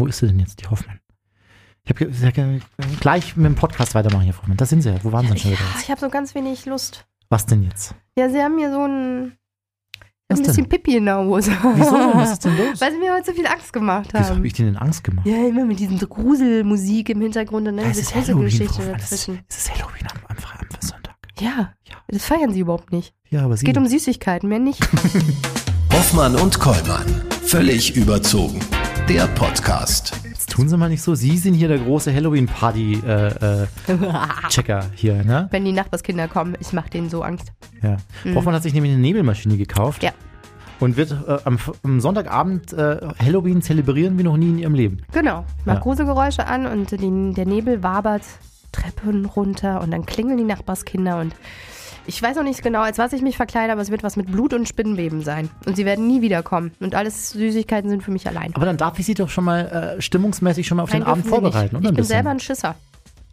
Wo ist sie denn jetzt, die Hoffmann? Ich habe gleich mit dem Podcast weitermachen hier, Frau Hoffmann. Da sind sie ja. Wo waren sie denn schon Ja, wieder? jetzt? ich habe so ganz wenig Lust. Was denn jetzt? Ja, sie haben mir so ein, ein denn? bisschen Pipi in der Hose. Wieso denn? Was ist denn los? Weil sie mir heute so viel Angst gemacht Wieso haben. habe ich denen denn Angst gemacht? ja, immer mit diesem Gruselmusik im Hintergrund und dann es diese ist Halloween. Es dazwischen. es ist Halloween am, am, am Sonntag. Ja, Ja. das feiern sie überhaupt nicht. Ja, aber Es geht um Süßigkeiten, mehr nicht. Hoffmann und Kollmann. Völlig überzogen. Der Podcast. Jetzt tun sie mal nicht so. Sie sind hier der große Halloween-Party-Checker hier, ne? Wenn die Nachbarskinder kommen, ich mache denen so Angst. Ja. Hoffmann hat sich nämlich eine Nebelmaschine gekauft. Mhm. Ja. Und wird äh, am, am Sonntagabend äh, Halloween zelebrieren wie noch nie in ihrem Leben. Genau. Ich mach Ja. Gruselgeräusche an und die, der Nebel wabert Treppen runter und dann klingeln die Nachbarskinder und ich weiß noch nicht genau, als was ich mich verkleide, aber es wird was mit Blut und Spinnenweben sein. Und sie werden nie wiederkommen. Und alles Süßigkeiten sind für mich allein. Aber dann darf ich sie doch schon mal äh, stimmungsmäßig schon mal auf Nein, den Abend vorbereiten, oder? Ich bin bisschen. selber ein Schisser.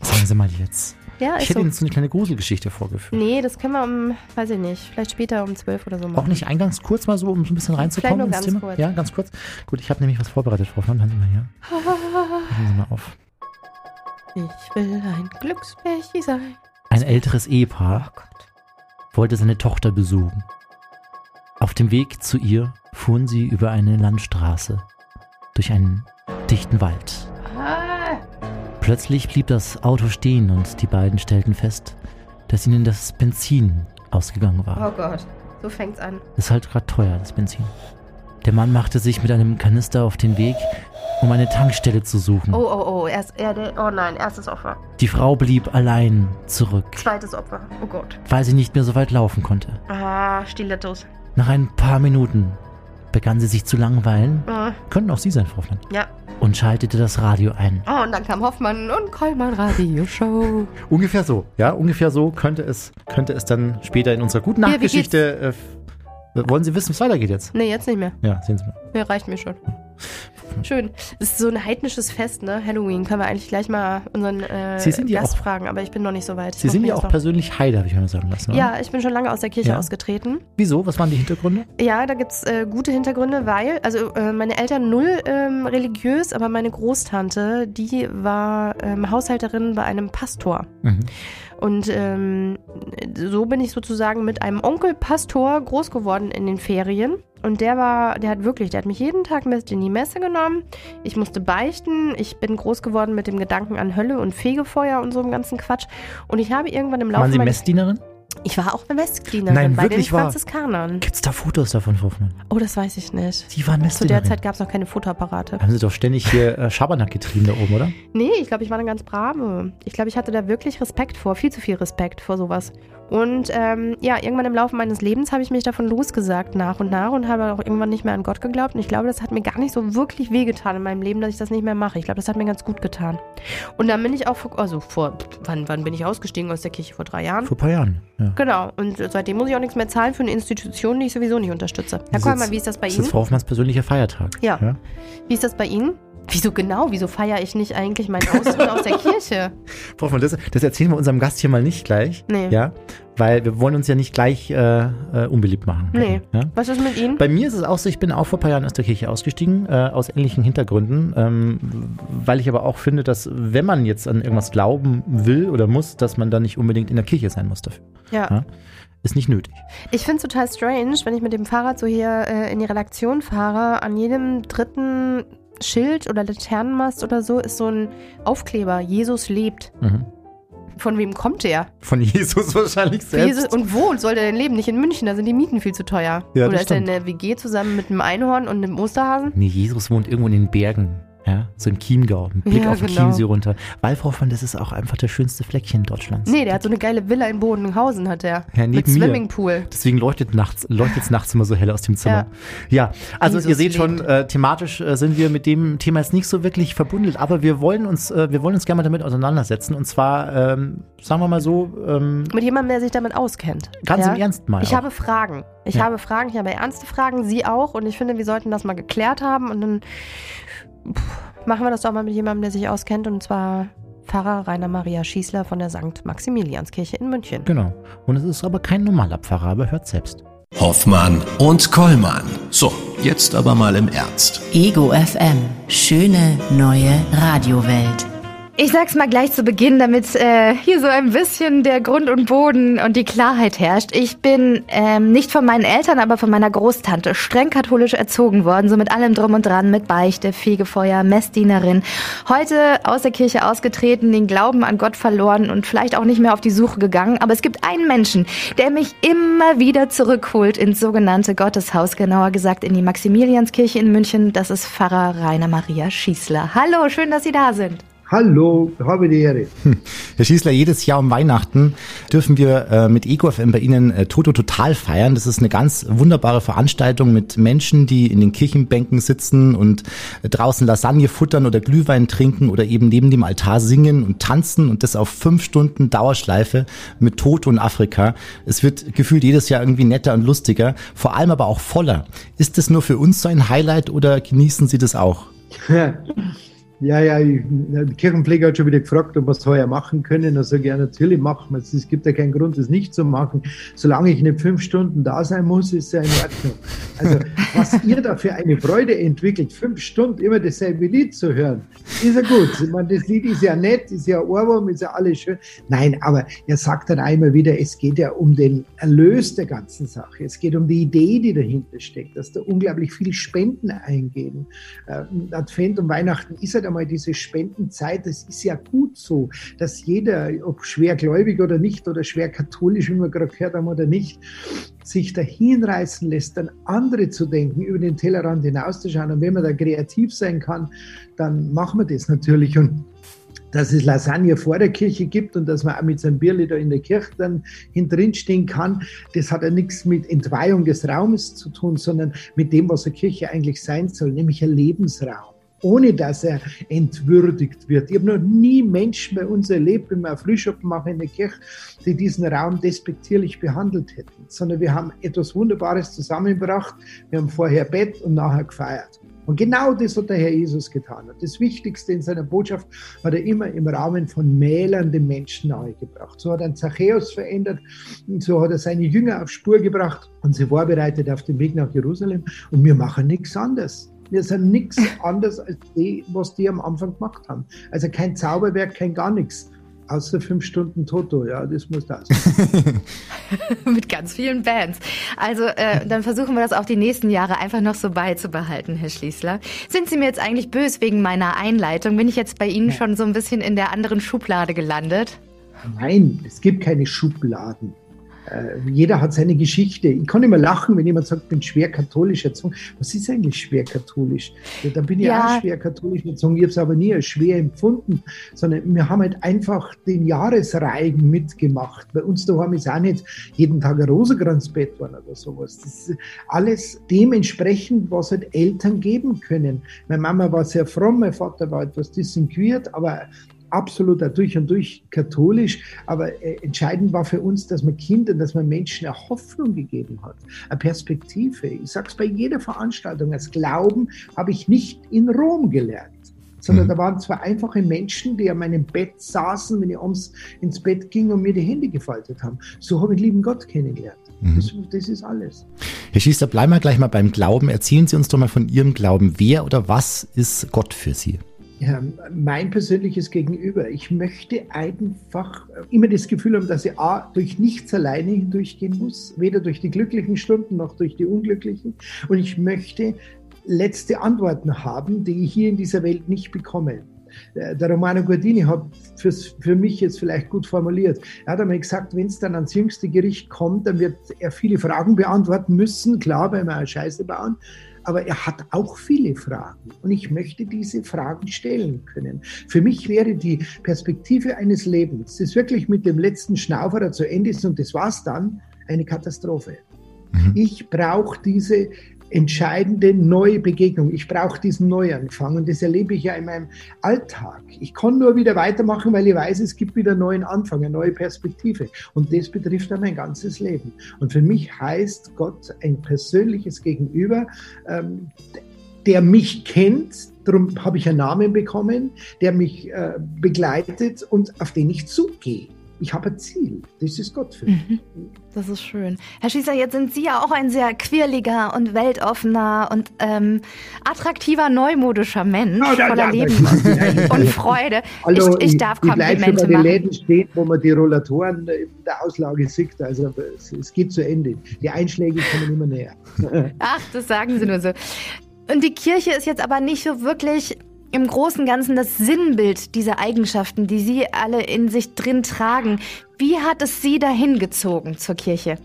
Sagen Sie mal jetzt. Ja, Ich hätte so. Ihnen so eine kleine Gruselgeschichte vorgeführt. Nee, das können wir um, weiß ich nicht, vielleicht später um 12 oder so machen. Auch nicht eingangs kurz mal so, um so ein bisschen reinzukommen ins ganz Thema? kurz. Ja, ganz kurz. Gut, ich habe nämlich was vorbereitet, Frau Hoffmann. Hören Sie mal hier. Hören Sie mal auf. Ich will ein Glückspärchen sein. Ein älteres Ehepaar Oh Gott. Wollte seine Tochter besuchen. Auf dem Weg zu ihr fuhren sie über eine Landstraße durch einen dichten Wald. Plötzlich blieb das Auto stehen und die beiden stellten fest, dass ihnen das Benzin ausgegangen war. oh Gott. So fängt's an. Ist halt gerade teuer, das Benzin. Der Mann machte sich mit einem Kanister auf den Weg, um eine Tankstelle zu suchen. Oh, oh, oh. Erst, er, oh nein, erstes Opfer. Die Frau blieb allein zurück, Zweites Opfer. Oh Gott. weil sie nicht mehr so weit laufen konnte. Ah, Stilettos. Nach ein paar Minuten begann sie sich zu langweilen, Ah, könnten auch Sie sein, Frau Hoffmann, ja. und schaltete das Radio ein. Oh, und dann kam Hoffmann und Kollmann Radioshow. Ungefähr so, ja, ungefähr so könnte es, könnte es dann später in unserer guten Ja, Nachtgeschichte. F- wollen Sie wissen, wie es weitergeht jetzt? Nee, jetzt nicht mehr. Ja, sehen Sie mal. Nee, reicht mir schon. Schön. Es ist so ein heidnisches Fest, ne? Halloween. Können wir eigentlich gleich mal unseren äh, Sie sind ja Gast auch- fragen, aber ich bin noch nicht so weit. Ich Sie sind ja auch noch- persönlich Heide, habe ich mir sagen lassen. oder? Ja, ich bin schon lange aus der Kirche Ja. ausgetreten. Wieso? Was waren die Hintergründe? Ja, da gibt's äh, gute Hintergründe, weil, also äh, meine Eltern null ähm, religiös, aber meine Großtante, die war ähm, Haushälterin bei einem Pastor. Mhm. Und ähm, so bin ich sozusagen mit einem Onkel Pastor groß geworden in den Ferien. Und der war, der hat wirklich, der hat mich jeden Tag mit in die Messe genommen. Ich musste beichten. Ich bin groß geworden mit dem Gedanken an Hölle und Fegefeuer und so einem ganzen Quatsch. Und ich habe irgendwann im Laufe Waren Sie Messdienerin? Ich war auch eine Messdienerin Nein, bei wirklich den wahr? Franziskanern. Gibt es da Fotos davon, Frau Hoffmann? Oh, das weiß ich nicht. Sie waren Zu Messdienerin. der Zeit gab es noch keine Fotoapparate. Haben Sie doch ständig hier äh, Schabernack getrieben da oben, oder? Nee, ich glaube, ich war eine ganz brave. Ich glaube, ich hatte da wirklich Respekt vor, viel zu viel Respekt vor sowas. Und ähm, ja, irgendwann im Laufe meines Lebens habe ich mich davon losgesagt, nach und nach, und habe auch irgendwann nicht mehr an Gott geglaubt. Und ich glaube, das hat mir gar nicht so wirklich wehgetan in meinem Leben, dass ich das nicht mehr mache. Ich glaube, das hat mir ganz gut getan. Und dann bin ich auch, vor, also vor, wann, wann bin ich ausgestiegen aus der Kirche? Vor drei Jahren? Vor ein paar Jahren. Ja. Genau. Und seitdem muss ich auch nichts mehr zahlen für eine Institution, die ich sowieso nicht unterstütze. Herr Kollmann, wie ist das bei Das ist Ihnen? Frau Hoffmanns persönlicher Feiertag. Ja. ja? Wie ist das bei Ihnen? Wieso genau? Wieso feiere ich nicht eigentlich meinen Austritt aus der Kirche? Frau Hoffmann, das, das erzählen wir unserem Gast hier mal nicht gleich. Nee. Ja, weil wir wollen uns ja nicht gleich äh, äh, unbeliebt machen. Nee. Ja? Was ist mit Ihnen? Bei mir ist es auch so, ich bin auch vor ein paar Jahren aus der Kirche ausgestiegen, äh, aus ähnlichen Hintergründen, ähm, weil ich aber auch finde, dass wenn man jetzt an irgendwas glauben will oder muss, dass man dann nicht unbedingt in der Kirche sein muss dafür. Ja. Ja. Ist nicht nötig. Ich finde es total strange, wenn ich mit dem Fahrrad so hier äh, in die Redaktion fahre. An jedem dritten Schild oder Laternenmast oder so ist so ein Aufkleber. Jesus lebt. Mhm. Von wem kommt der? Von Jesus wahrscheinlich selbst. Jesus, und wo soll der denn leben? Nicht in München, da sind die Mieten viel zu teuer. Ja, oder ist er in der WG zusammen mit einem Einhorn und einem Osterhasen? Nee, Jesus wohnt irgendwo in den Bergen. Ja, so im Chiemgau, ein Blick Ja, auf den genau. Chiemsee runter. Weil, Frau Hoffmann, das ist auch einfach das schönste Fleckchen Deutschlands. Nee, der hat so eine geile Villa in Bodenhausen, hat der. Ja, neben mit. Swimmingpool. Deswegen leuchtet nachts, leuchtet es nachts immer so hell aus dem Zimmer. Ja, also Jesus ihr seht schon, lebt. äh, thematisch äh, sind wir mit dem Thema jetzt nicht so wirklich verbunden, aber wir wollen uns, äh, wir wollen uns gerne mal damit auseinandersetzen. Und zwar, ähm, sagen wir mal so, ähm, Mit jemandem, der sich damit auskennt. ganz ja? im Ernst mal. Ich auch. habe Fragen. Ich Ja. habe Fragen, ich habe ernste Fragen, Sie auch. Und ich finde, wir sollten das mal geklärt haben. Und dann pff, machen wir das doch mal mit jemandem, der sich auskennt. Und zwar Pfarrer Rainer Maria Schießler von der St. Maximilianskirche in München. Genau. Und es ist aber kein normaler Pfarrer, aber hört selbst. Hoffmann und Kollmann. So, jetzt aber mal im Ernst. Ego FM. Schöne neue Radiowelt. Ich sag's mal gleich zu Beginn, damit äh, hier so ein bisschen der Grund und Boden und die Klarheit herrscht. Ich bin ähm, nicht von meinen Eltern, aber von meiner Großtante streng katholisch erzogen worden, so mit allem drum und dran, mit Beichte, Fegefeuer, Messdienerin. Heute aus der Kirche ausgetreten, den Glauben an Gott verloren und vielleicht auch nicht mehr auf die Suche gegangen. Aber es gibt einen Menschen, der mich immer wieder zurückholt ins sogenannte Gotteshaus, genauer gesagt in die Maximilianskirche in München. Das ist Pfarrer Rainer Maria Schießler. Hallo, schön, dass Sie da sind. Hallo, habe die Ehre. Herr Schießler, jedes Jahr um Weihnachten dürfen wir äh, mit EcoFM bei Ihnen äh, Toto Total feiern. Das ist eine ganz wunderbare Veranstaltung mit Menschen, die in den Kirchenbänken sitzen und äh, draußen Lasagne futtern oder Glühwein trinken oder eben neben dem Altar singen und tanzen und das auf fünf Stunden Dauerschleife mit Toto in Afrika. Es wird gefühlt jedes Jahr irgendwie netter und lustiger, vor allem aber auch voller. Ist das nur für uns so ein Highlight oder genießen Sie das auch? Ja, ja, ich, die Kirchenpfleger hat schon wieder gefragt, ob wir es heuer machen können. Da sage ich, ja, natürlich machen wir es. Es gibt ja keinen Grund, es nicht zu machen. Solange ich nicht fünf Stunden da sein muss, ist es ja in Ordnung. Also, was ihr da für eine Freude entwickelt, fünf Stunden immer dasselbe Lied zu hören, ist ja gut. Ich meine, das Lied ist ja nett, ist ja Ohrwurm, ist ja alles schön. Nein, aber er sagt dann einmal wieder, es geht ja um den Erlös der ganzen Sache. Es geht um die Idee, die dahinter steckt, dass da unglaublich viel Spenden eingehen. Äh, Advent und Weihnachten ist ja einmal diese Spendenzeit, das ist ja gut so, dass jeder, ob schwer gläubig oder nicht oder schwer katholisch, wie wir gerade gehört haben oder nicht, sich dahin reißen lässt, dann andere zu denken, über den Tellerrand hinauszuschauen. Und wenn man da kreativ sein kann, dann machen wir das natürlich. Und dass es Lasagne vor der Kirche gibt und dass man auch mit seinem Bierli da in der Kirche dann hintrin stehen kann, das hat ja nichts mit Entweihung des Raumes zu tun, sondern mit dem, was eine Kirche eigentlich sein soll, nämlich ein Lebensraum ohne dass er entwürdigt wird. Ich habe noch nie Menschen bei uns erlebt, wenn wir einen Frühschoppen machen in der Kirche, die diesen Raum despektierlich behandelt hätten, sondern wir haben etwas Wunderbares zusammengebracht. Wir haben vorher Bett und nachher gefeiert. Und genau das hat der Herr Jesus getan. Das Wichtigste in seiner Botschaft hat er immer im Rahmen von Mählern den Menschen nahegebracht. So hat er Zachäus verändert und so hat er seine Jünger auf Spur gebracht und sie vorbereitet auf den Weg nach Jerusalem. Und wir machen nichts anderes. Wir sind nichts anderes als die, was die am Anfang gemacht haben. Also kein Zauberwerk, kein gar nichts. Außer fünf Stunden Toto, ja, das muss das. Mit ganz vielen Bands. Also äh, dann versuchen wir das auch die nächsten Jahre einfach noch so beizubehalten, Herr Schließler. Sind Sie mir jetzt eigentlich böse wegen meiner Einleitung? Bin ich jetzt bei Ihnen schon so ein bisschen in der anderen Schublade gelandet? Nein, es gibt keine Schubladen. Äh, jeder hat seine Geschichte. Ich kann immer lachen, wenn jemand sagt, ich bin schwer katholisch erzogen. Was ist eigentlich schwer katholisch? Ja, da bin ich ja. auch schwer katholisch erzogen. Ich habe es aber nie als schwer empfunden, sondern wir haben halt einfach den Jahresreigen mitgemacht. Bei uns daheim ist auch nicht jeden Tag ein Rosenkranzbett worden oder sowas. Das ist alles dementsprechend, was halt Eltern geben können. Meine Mama war sehr fromm, mein Vater war etwas distinguiert, aber absolut durch und durch katholisch, aber äh, entscheidend war für uns, dass man Kindern, dass man Menschen eine Hoffnung gegeben hat, eine Perspektive. Ich sage es bei jeder Veranstaltung, als Glauben habe ich nicht in Rom gelernt sondern mhm. da waren zwei einfache Menschen, die an meinem Bett saßen, wenn ich abends ins Bett ging und mir die Hände gefaltet haben. So habe ich lieben Gott kennengelernt. Mhm. Das, das, ist alles. Herr Schießler, bleiben wir gleich mal beim Glauben. Erzählen Sie uns doch mal von Ihrem Glauben. Wer oder was ist Gott für Sie? Ja, mein persönliches Gegenüber. Ich möchte einfach immer das Gefühl haben, dass ich A, durch nichts alleine hindurchgehen muss, weder durch die glücklichen Stunden noch durch die unglücklichen. Und ich möchte letzte Antworten haben, die ich hier in dieser Welt nicht bekomme. Äh, der Romano Guardini hat für mich jetzt vielleicht gut formuliert. Er hat einmal gesagt, wenn es dann ans jüngste Gericht kommt, dann wird er viele Fragen beantworten müssen, klar, weil wir Scheiße bauen aber er hat auch viele Fragen und ich möchte diese Fragen stellen können. Für mich wäre die Perspektive eines Lebens, das wirklich mit dem letzten Schnauferer zu Ende ist und das war's dann, eine Katastrophe. Mhm. Ich brauche diese entscheidende neue Begegnung. Ich brauche diesen Neuanfang und das erlebe ich ja in meinem Alltag. Ich kann nur wieder weitermachen, weil ich weiß, es gibt wieder einen neuen Anfang, eine neue Perspektive. Und das betrifft dann mein ganzes Leben. Und für mich heißt Gott ein persönliches Gegenüber, ähm, der mich kennt, darum habe ich einen Namen bekommen, der mich äh, begleitet und auf den ich zugehe. Ich habe ein Ziel. Das ist Gott für mich. Mhm. Das ist schön. Herr Schießer, jetzt sind Sie ja auch ein sehr quirliger und weltoffener und ähm, attraktiver, neumodischer Mensch, oh, voller ja, Leben und, und Freude. Hallo, ich, ich darf ich, Komplimente ich machen. die Läden stehen, wo man die Rollatoren in der Auslage sieht. Also es, es geht zu Ende. Die Einschläge kommen immer näher. Ach, das sagen Sie nur so. Und die Kirche ist jetzt aber nicht so wirklich im Großen und Ganzen das Sinnbild dieser Eigenschaften, die Sie alle in sich drin tragen. Wie hat es Sie dahin gezogen zur Kirche?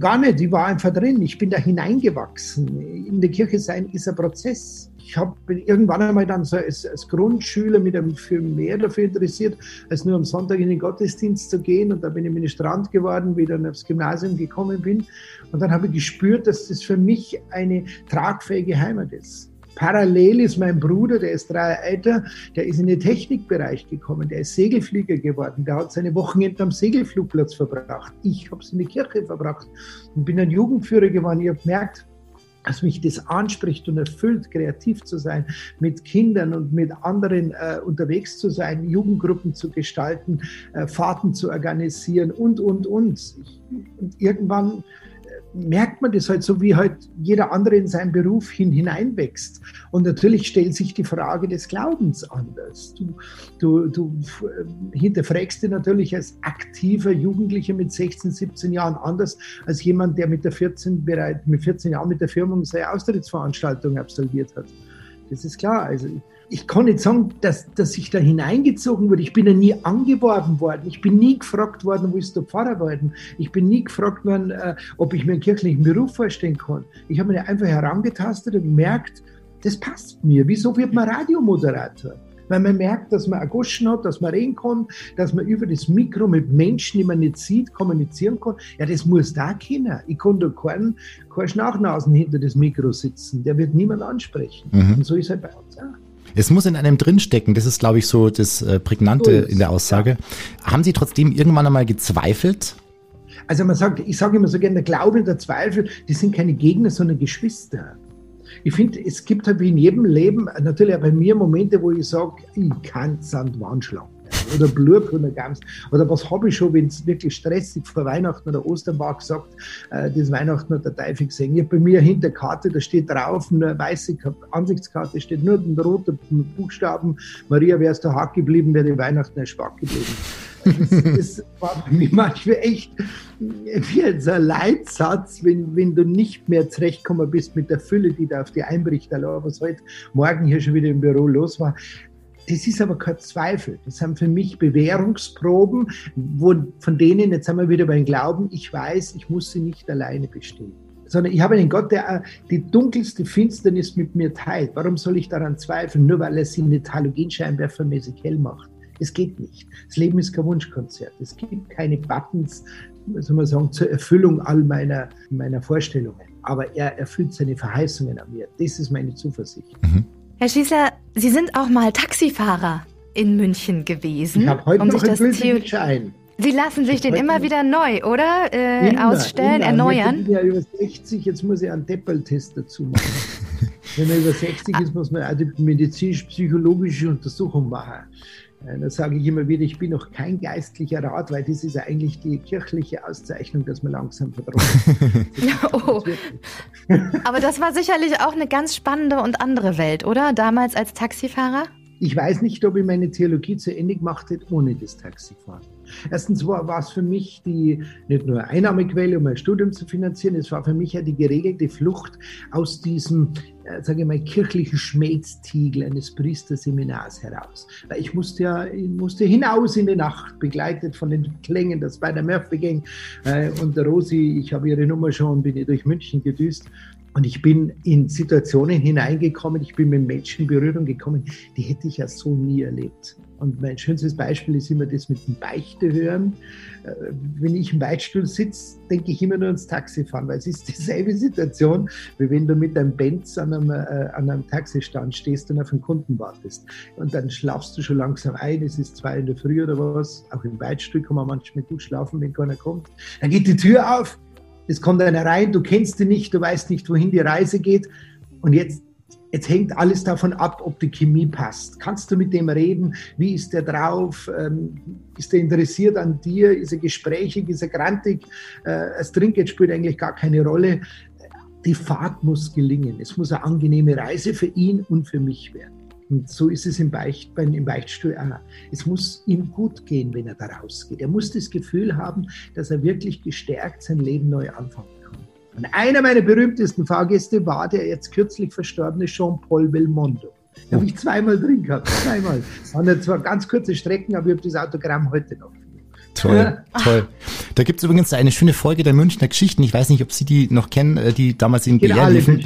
Gar nicht, die war einfach drin. Ich bin da hineingewachsen. In der Kirche sein ist ein Prozess. Ich habe irgendwann einmal dann so als, als, Grundschüler mit einem Film mehr dafür interessiert, als nur am Sonntag in den Gottesdienst zu gehen. Und da bin ich Strand geworden, wie ich dann aufs Gymnasium gekommen bin. Und dann habe ich gespürt, dass das für mich eine tragfähige Heimat ist. Parallel ist mein Bruder, der ist drei Jahre älter, der ist in den Technikbereich gekommen, der ist Segelflieger geworden, der hat seine Wochenende am Segelflugplatz verbracht. Ich habe es in die Kirche verbracht und bin ein Jugendführer geworden. Ich habe gemerkt, dass mich das anspricht und erfüllt, kreativ zu sein, mit Kindern und mit anderen äh, unterwegs zu sein, Jugendgruppen zu gestalten, äh, Fahrten zu organisieren und, und, und. Ich, und irgendwann merkt man das halt so, wie halt jeder andere in seinen Beruf hin hineinwächst. Und natürlich stellt sich die Frage des Glaubens anders. Du, du, du hinterfragst dich natürlich als aktiver Jugendlicher mit 16, 17 Jahren anders als jemand, der mit der 14 bereit, mit 14 Jahren mit der Firma seine Austrittsveranstaltung absolviert hat. Das ist klar. Also ich kann nicht sagen, dass, dass ich da hineingezogen wurde. Ich bin ja nie angeworben worden. Ich bin nie gefragt worden, wo ist der Pfarrer worden. Ich bin nie gefragt worden, äh, ob ich mir einen kirchlichen Beruf vorstellen kann. Ich habe mir einfach herangetastet und gemerkt, das passt mir. Wieso wird man Radiomoderator? Weil man merkt, dass man Agoschen hat, dass man reden kann, dass man über das Mikro mit Menschen, die man nicht sieht, kommunizieren kann. Ja, das muss da kennen. Ich kann da keinen, keinen Schnachnasen hinter das Mikro sitzen. Der wird niemand ansprechen. Mhm. Und so ist er bei uns auch. Es muss in einem drinstecken. Das ist, glaube ich, so das äh, Prägnante so in der Aussage. Ja. Haben Sie trotzdem irgendwann einmal gezweifelt? Also man sagt, ich sage immer so gerne, der Glaube und der Zweifel, die sind keine Gegner, sondern Geschwister. Ich finde, es gibt halt wie in jedem Leben, natürlich auch bei mir Momente, wo ich sage, ich kann Sandwand schlagen oder Blut oder was habe ich schon, wenn es wirklich stressig vor Weihnachten oder Ostern war, gesagt, äh, das Weihnachten hat der Teufel gesehen. Ich habe bei mir hinter Karte, da steht drauf, eine weiße Ansichtskarte, steht nur ein roter Buchstaben, Maria, wärst du hart geblieben, wäre die Weihnachten erspart geblieben. Das, das war mich manchmal echt wie ein Leitsatz, wenn, wenn du nicht mehr zurechtgekommen bist mit der Fülle, die da auf die einbricht, was heute Morgen hier schon wieder im Büro los war. Das ist aber kein Zweifel. Das sind für mich Bewährungsproben, wo, von denen, jetzt sind wir wieder beim Glauben, ich weiß, ich muss sie nicht alleine bestehen. Sondern ich habe einen Gott, der die dunkelste Finsternis mit mir teilt. Warum soll ich daran zweifeln? Nur weil er sie nicht halogenscheinwerfermäßig hell macht. Es geht nicht. Das Leben ist kein Wunschkonzert. Es gibt keine Buttons, soll man sagen, zur Erfüllung all meiner, meiner Vorstellungen. Aber er erfüllt seine Verheißungen an mir. Das ist meine Zuversicht. Mhm. Herr Schießler, Sie sind auch mal Taxifahrer in München gewesen. Ich habe heute um noch einen gültigen Schein. Sie lassen sich den immer wieder neu, oder? Äh, immer, ausstellen, immer. erneuern? Ich bin ja über 60, jetzt muss ich einen Deppeltest dazu machen. Wenn man über 60 ist, muss man auch die medizinisch-psychologische Untersuchung machen. Äh, da sage ich immer wieder, ich bin noch kein geistlicher Rat, weil das ist ja eigentlich die kirchliche Auszeichnung, dass man langsam verdroht. oh. Aber das war sicherlich auch eine ganz spannende und andere Welt, oder? Damals als Taxifahrer? Ich weiß nicht, ob ich meine Theologie zu Ende gemacht hätte ohne das Taxifahren. Erstens war, war es für mich die nicht nur Einnahmequelle, um mein Studium zu finanzieren, es war für mich ja die geregelte Flucht aus diesem, äh, sage ich mal, kirchlichen Schmelztiegel eines Priesterseminars heraus. Weil ich musste ja ich musste hinaus in die Nacht, begleitet von den Klängen der Spider Murphy Gang äh, und der Rosi, ich habe ihre Nummer schon, bin ich durch München gedüst und ich bin in Situationen hineingekommen, ich bin mit Menschen in Berührung gekommen, die hätte ich ja so nie erlebt. Und mein schönstes Beispiel ist immer das mit dem Beichte hören. Äh, wenn ich im Beichtstuhl sitze, denke ich immer nur ans Taxifahren, weil es ist dieselbe Situation, wie wenn du mit deinem Benz an einem, äh, an einem Taxistand stehst und auf einen Kunden wartest. Und dann schlafst du schon langsam ein, es ist zwei in der Früh oder was. Auch im Beichtstuhl kann man manchmal gut schlafen, wenn keiner kommt. Dann geht die Tür auf es kommt einer rein, du kennst ihn nicht, du weißt nicht, wohin die Reise geht. Und jetzt Jetzt hängt alles davon ab, ob die Chemie passt. Kannst du mit dem reden? Wie ist der drauf? Ähm, ist er interessiert an dir? Ist er gesprächig? Ist er grantig? Äh, das Trinkgeld spielt eigentlich gar keine Rolle. Die Fahrt muss gelingen. Es muss eine angenehme Reise für ihn und für mich werden. Und so ist es im, Beicht, im Beichtstuhl auch. Es muss ihm gut gehen, wenn er da rausgeht. Er muss das Gefühl haben, dass er wirklich gestärkt sein Leben neu anfangen kann. Und einer meiner berühmtesten Fahrgäste war der jetzt kürzlich verstorbene Jean-Paul Belmondo. Da habe ich zweimal drin gehabt, zweimal. Waren zwar ganz kurze Strecken, aber ich habe das Autogramm heute noch. Toll, toll. Da gibt es übrigens eine schöne Folge der Münchner Geschichten. Ich weiß nicht, ob Sie die noch kennen, äh, die damals in BR liefen.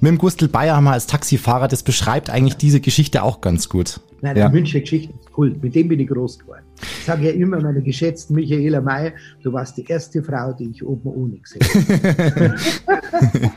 Mit dem Gustl Bayerhammer als Taxifahrer. Das beschreibt eigentlich diese Geschichte auch ganz gut. Nein, ja. die Münchner Geschichten ist cool. Mit dem bin ich groß geworden. Ich sage ja immer meiner geschätzten Michaela May, du warst die erste Frau, die ich oben ohne gesehen habe.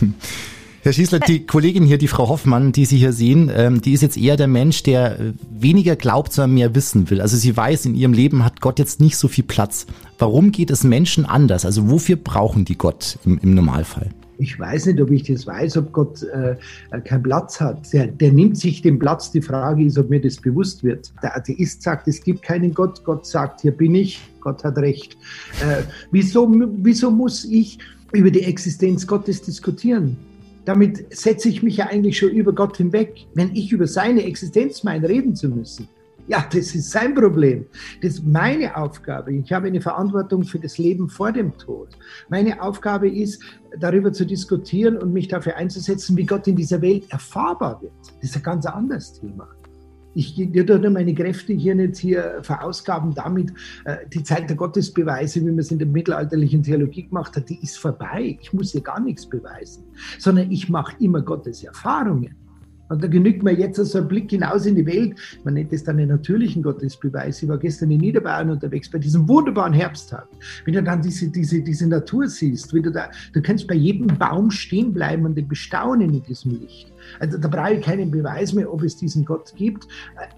Herr Schießler, die Kollegin hier, die Frau Hoffmann, die Sie hier sehen, ähm, die ist jetzt eher der Mensch, der äh, weniger glaubt, sondern mehr wissen will. Also sie weiß, in ihrem Leben hat Gott jetzt nicht so viel Platz. Warum geht es Menschen anders? Also wofür brauchen die Gott im, im Normalfall? Ich weiß nicht, ob ich das weiß, ob Gott äh, keinen Platz hat. Der, der, nimmt sich den Platz. Die Frage ist, ob mir das bewusst wird. Der Atheist sagt, es gibt keinen Gott. Gott sagt, hier bin ich. Gott hat recht. Äh, wieso, wieso muss ich über die Existenz Gottes diskutieren? Damit setze ich mich ja eigentlich schon über Gott hinweg, wenn ich über seine Existenz meine, reden zu müssen. Ja, das ist sein Problem. Das ist meine Aufgabe. Ich habe eine Verantwortung für das Leben vor dem Tod. Meine Aufgabe ist, darüber zu diskutieren und mich dafür einzusetzen, wie Gott in dieser Welt erfahrbar wird. Das ist ein ganz anderes Thema. Ich würde meine Kräfte hier nicht hier verausgaben damit, äh, die Zeit der Gottesbeweise, wie man es in der mittelalterlichen Theologie gemacht hat, die ist vorbei. Ich muss hier gar nichts beweisen, sondern ich mache immer Gottes Erfahrungen. Und da genügt mir jetzt so ein Blick hinaus in die Welt. Man nennt es dann einen natürlichen Gottesbeweis. Ich war gestern in Niederbayern unterwegs bei diesem wunderbaren Herbsttag. Wenn du dann diese, diese, diese Natur siehst, wie du da, du kannst bei jedem Baum stehen bleiben und den bestaunen in diesem Licht. Also da brauche ich keinen Beweis mehr, ob es diesen Gott gibt.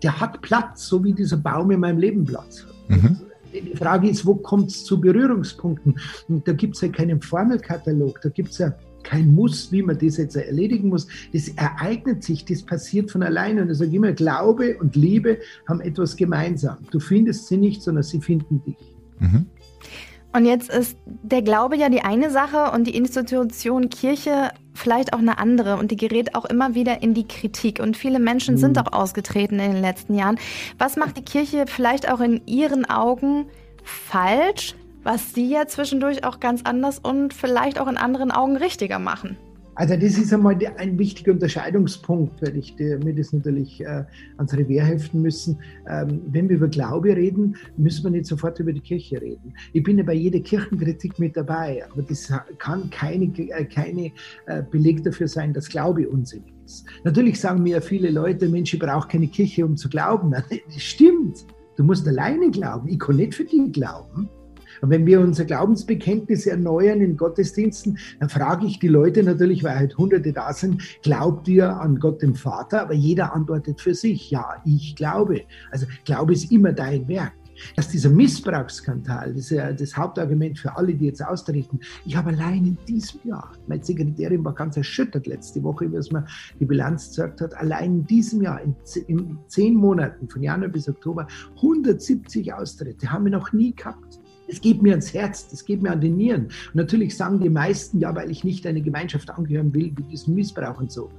Der hat Platz, so wie dieser Baum in meinem Leben Platz hat. Mhm. Die Frage ist, wo kommt es zu Berührungspunkten? Und da gibt es ja keinen Formelkatalog, da gibt es ja kein Muss, wie man das jetzt erledigen muss. Das ereignet sich, das passiert von alleine. Und ich sage immer, Glaube und Liebe haben etwas gemeinsam. Du findest sie nicht, sondern sie finden dich. Mhm. Und jetzt ist der Glaube ja die eine Sache und die Institution Kirche vielleicht auch eine andere und die gerät auch immer wieder in die Kritik. Und viele Menschen mhm. sind auch ausgetreten in den letzten Jahren. Was macht die Kirche vielleicht auch in Ihren Augen falsch, was Sie ja zwischendurch auch ganz anders und vielleicht auch in anderen Augen richtiger machen? Also das ist einmal ein wichtiger Unterscheidungspunkt, weil ich mir das natürlich äh, ans Revier heften müssen. Ähm, wenn wir über Glaube reden, müssen wir nicht sofort über die Kirche reden. Ich bin ja bei jeder Kirchenkritik mit dabei, aber das kann keine, äh, keine äh, Beleg dafür sein, dass Glaube unsinnig ist. Natürlich sagen mir viele Leute, Mensch, ich brauche keine Kirche, um zu glauben. Das stimmt. Du musst alleine glauben. Ich kann nicht für dich glauben. Und wenn wir unser Glaubensbekenntnis erneuern in Gottesdiensten, dann frage ich die Leute natürlich, weil halt Hunderte da sind, glaubt ihr an Gott dem Vater? Aber jeder antwortet für sich, ja, ich glaube. Also Glaube ist immer dein Werk dass dieser Missbrauchsskandal, das ist ja das Hauptargument für alle, die jetzt austreten. Ich habe allein in diesem Jahr, meine Sekretärin war ganz erschüttert letzte Woche, wie es mir die Bilanz gesagt hat, allein in diesem Jahr, in zehn Monaten, von Januar bis Oktober, 170 Austritte, haben wir noch nie gehabt. Es geht mir ans Herz, das geht mir an die Nieren. Und natürlich sagen die meisten, ja, weil ich nicht einer Gemeinschaft angehören will, wie diesen Missbrauch und so.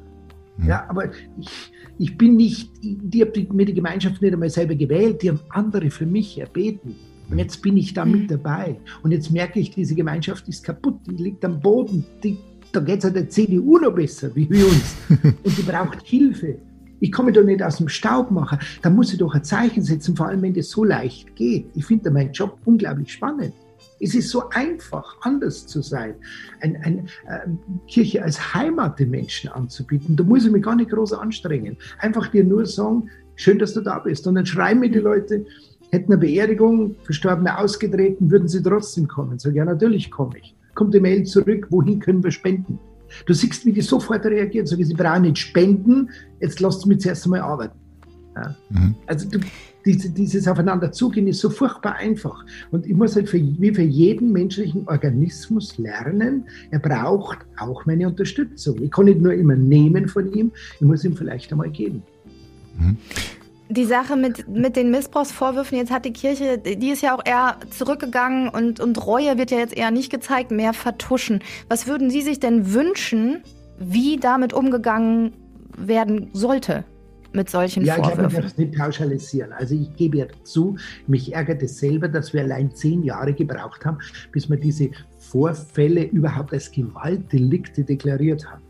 Mhm. Ja, aber ich, ich bin nicht, die haben mir die Gemeinschaft nicht einmal selber gewählt, die haben andere für mich erbeten. Und jetzt bin ich da mit mhm. dabei. Und jetzt merke ich, diese Gemeinschaft ist kaputt, die liegt am Boden. Die, da geht es ja der CDU noch besser wie wir uns. Und die braucht Hilfe. Ich komme doch nicht aus dem Staub machen. Da muss ich doch ein Zeichen setzen, vor allem wenn das so leicht geht. Ich finde meinen Job unglaublich spannend. Es ist so einfach, anders zu sein, eine ein, äh, Kirche als Heimat den Menschen anzubieten. Da muss ich mich gar nicht groß anstrengen. Einfach dir nur sagen, schön, dass du da bist. Und dann schreiben mir die Leute, hätten eine Beerdigung, Verstorbene ausgetreten, würden sie trotzdem kommen. Sag ja, natürlich komme ich. Kommt die Mail zurück, wohin können wir spenden? Du siehst, wie die sofort reagieren. So wie sie brauchen nicht spenden, jetzt lasst mich zuerst einmal arbeiten. Ja. Mhm. Also du, Diese, dieses Aufeinanderzugehen ist so furchtbar einfach. Und ich muss halt für, wie für jeden menschlichen Organismus lernen, er braucht auch meine Unterstützung. Ich kann nicht nur immer nehmen von ihm, ich muss ihm vielleicht einmal geben. Mhm die Sache mit, mit den Missbrauchsvorwürfen, jetzt hat die Kirche, die ist ja auch eher zurückgegangen und, und Reue wird ja jetzt eher nicht gezeigt, mehr vertuschen. Was würden Sie sich denn wünschen, wie damit umgegangen werden sollte? mit solchen ja, Vorwürfen? Ja, ich glaube, darf es nicht pauschalisieren. Also ich gebe ja zu, mich ärgert es selber, dass wir allein zehn Jahre gebraucht haben, bis wir diese Vorfälle überhaupt als Gewaltdelikte deklariert haben.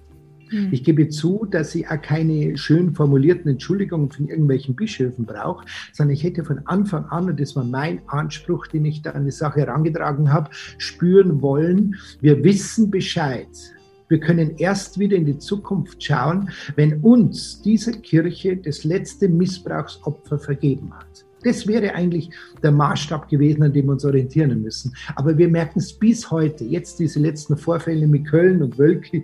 Hm. Ich gebe zu, dass ich auch keine schön formulierten Entschuldigungen von irgendwelchen Bischöfen brauche, sondern ich hätte von Anfang an, und das war mein Anspruch, den ich da an die Sache herangetragen habe, spüren wollen, wir wissen Bescheid. Wir können erst wieder in die Zukunft schauen, wenn uns diese Kirche das letzte Missbrauchsopfer vergeben hat. Das wäre eigentlich der Maßstab gewesen, an dem wir uns orientieren müssen. Aber wir merken es bis heute, jetzt diese letzten Vorfälle mit Köln und Wölki,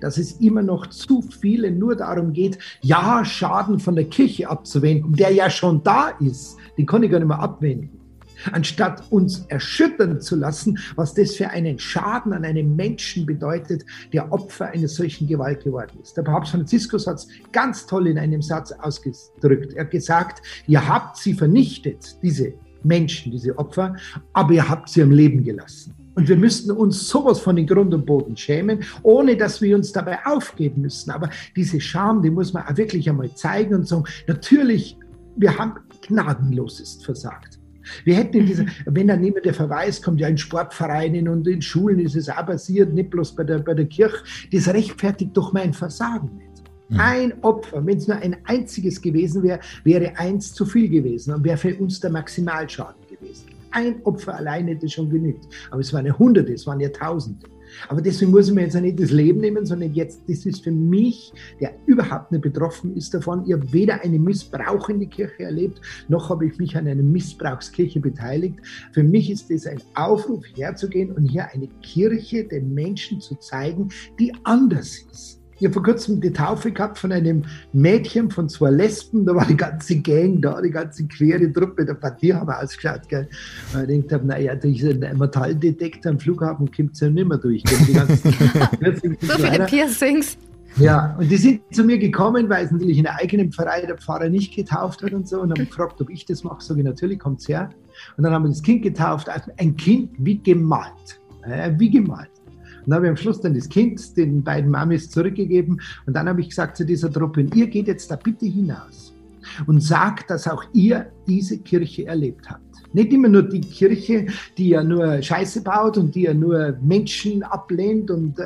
dass es immer noch zu viele nur darum geht, ja, Schaden von der Kirche abzuwenden, der ja schon da ist. Den kann ich gar nicht mehr abwenden. Anstatt uns erschüttern zu lassen, was das für einen Schaden an einem Menschen bedeutet, der Opfer einer solchen Gewalt geworden ist. Der Papst Franziskus hat es ganz toll in einem Satz ausgedrückt. Er hat gesagt, ihr habt sie vernichtet, diese Menschen, diese Opfer, aber ihr habt sie am Leben gelassen. Und wir müssten uns sowas von den Grund und Boden schämen, ohne dass wir uns dabei aufgeben müssen. Aber diese Scham, die muss man auch wirklich einmal zeigen und sagen, natürlich, wir haben gnadenlosest versagt. Wir hätten in dieser, wenn dann niemand der Verweis kommt, ja in Sportvereinen und in Schulen ist es auch passiert, nicht bloß bei der, bei der Kirche, das rechtfertigt doch mein Versagen nicht. Mhm. Ein Opfer, wenn es nur ein einziges gewesen wäre, wäre eins zu viel gewesen und wäre für uns der Maximalschaden gewesen ein Opfer allein hätte schon genügt. Aber es waren ja Hunderte, es waren ja Tausende. Aber deswegen muss ich mir jetzt nicht das Leben nehmen, sondern jetzt, das ist für mich, der überhaupt nicht betroffen ist davon. Ich habe weder einen Missbrauch in die Kirche erlebt, noch habe ich mich an einer Missbrauchskirche beteiligt. Für mich ist es ein Aufruf, herzugehen und hier eine Kirche den Menschen zu zeigen, die anders ist. Ich habe vor kurzem die Taufe gehabt von einem Mädchen, von zwei Lesben. Da war die ganze Gang da, die ganze queere Truppe. Der Partie haben wir ausgeschaut. Gell. Und ich dachte, naja, durch einen Metalldetektor am Flughafen kommt es ja nicht mehr durch. Die ganzen so viele Piercings. Ja, und die sind zu mir gekommen, weil es natürlich in der eigenen Pfarrei der Pfarrer nicht getauft hat und so. Und haben gefragt, ob ich das mache. Sage ich, natürlich, kommt's her. Und dann haben wir das Kind getauft. Also ein Kind wie gemalt. wie gemalt. Und dann habe ich am Schluss dann das Kind den beiden Mamis zurückgegeben. Und dann habe ich gesagt zu dieser Truppe, ihr geht jetzt da bitte hinaus und sagt, dass auch ihr diese Kirche erlebt habt. Nicht immer nur die Kirche, die ja nur Scheiße baut und die ja nur Menschen ablehnt und, äh,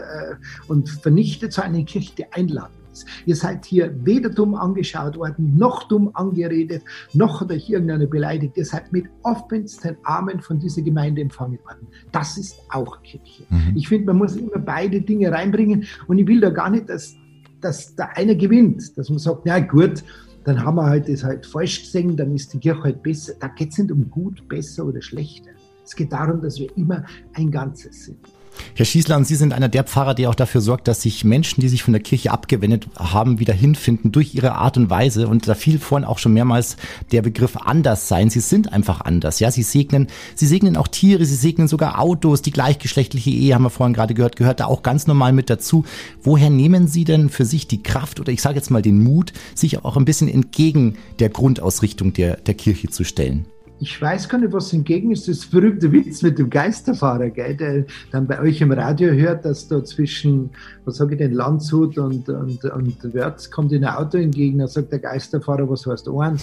und vernichtet, sondern eine Kirche, die einladet ist. Ihr seid hier weder dumm angeschaut worden, noch dumm angeredet, noch hat euch irgendeiner beleidigt. Ihr seid mit offensten Armen von dieser Gemeinde empfangen worden. Das ist auch Kirche. Mhm. Ich finde, man muss immer beide Dinge reinbringen und ich will da gar nicht, dass, dass der eine gewinnt, dass man sagt, na gut, dann haben wir halt das halt falsch gesehen, dann ist die Kirche halt besser. Da geht es nicht um gut, besser oder schlechter. Es geht darum, dass wir immer ein Ganzes sind. Herr Schießler, Sie sind einer der Pfarrer, der auch dafür sorgt, dass sich Menschen, die sich von der Kirche abgewendet haben, wieder hinfinden durch ihre Art und Weise. Und da fiel vorhin auch schon mehrmals der Begriff anders sein. Sie sind einfach anders. Ja, Sie segnen, Sie segnen auch Tiere, Sie segnen sogar Autos. Die gleichgeschlechtliche Ehe, haben wir vorhin gerade gehört, gehört da auch ganz normal mit dazu. Woher nehmen Sie denn für sich die Kraft oder ich sage jetzt mal den Mut, sich auch ein bisschen entgegen der Grundausrichtung der, der Kirche zu stellen? Ich weiß gar nicht, was hingegen ist. Das berühmte Witz mit dem Geisterfahrer, gell, der dann bei euch im Radio hört, dass da zwischen, was sage ich denn, Landshut und, und, und Wörz kommt in ein Auto entgegen. Da sagt der Geisterfahrer, was heißt 1,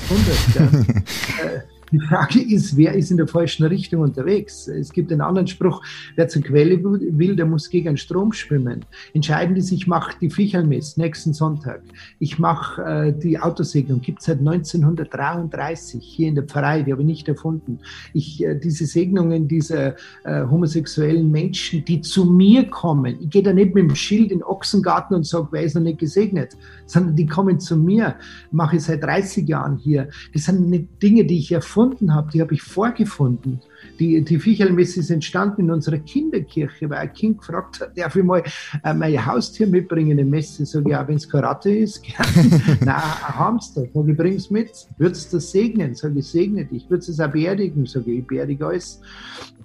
100. Die Frage ist, wer ist in der falschen Richtung unterwegs? Es gibt einen anderen Spruch, wer zur Quelle will, der muss gegen den Strom schwimmen. Entscheidend ist, ich mache die Viechermess nächsten Sonntag. Ich mache äh, die Autosegnung, gibt es seit 1933 hier in der Pfarrei, die habe ich nicht erfunden. Ich, äh, diese Segnungen dieser äh, homosexuellen Menschen, die zu mir kommen, ich gehe da nicht mit dem Schild in den Ochsengarten und sage, wer ist noch nicht gesegnet, sondern die kommen zu mir, mache ich seit 30 Jahren hier. Das sind nicht Dinge, die ich erfunden gefunden habe, die habe ich vorgefunden. Die, die Viecherlmesse ist entstanden in unserer Kinderkirche, weil ein Kind gefragt hat, darf ich mal äh, mein Haustier mitbringen in Messe? Sag ich, ja, wenn es Karate ist, gerne. Nein, ein Hamster. Sag ich, bring's mit. Würdest du das segnen? Sag ich, segne dich. Würdest du es auch beerdigen? Sag ich, ich beerdige alles.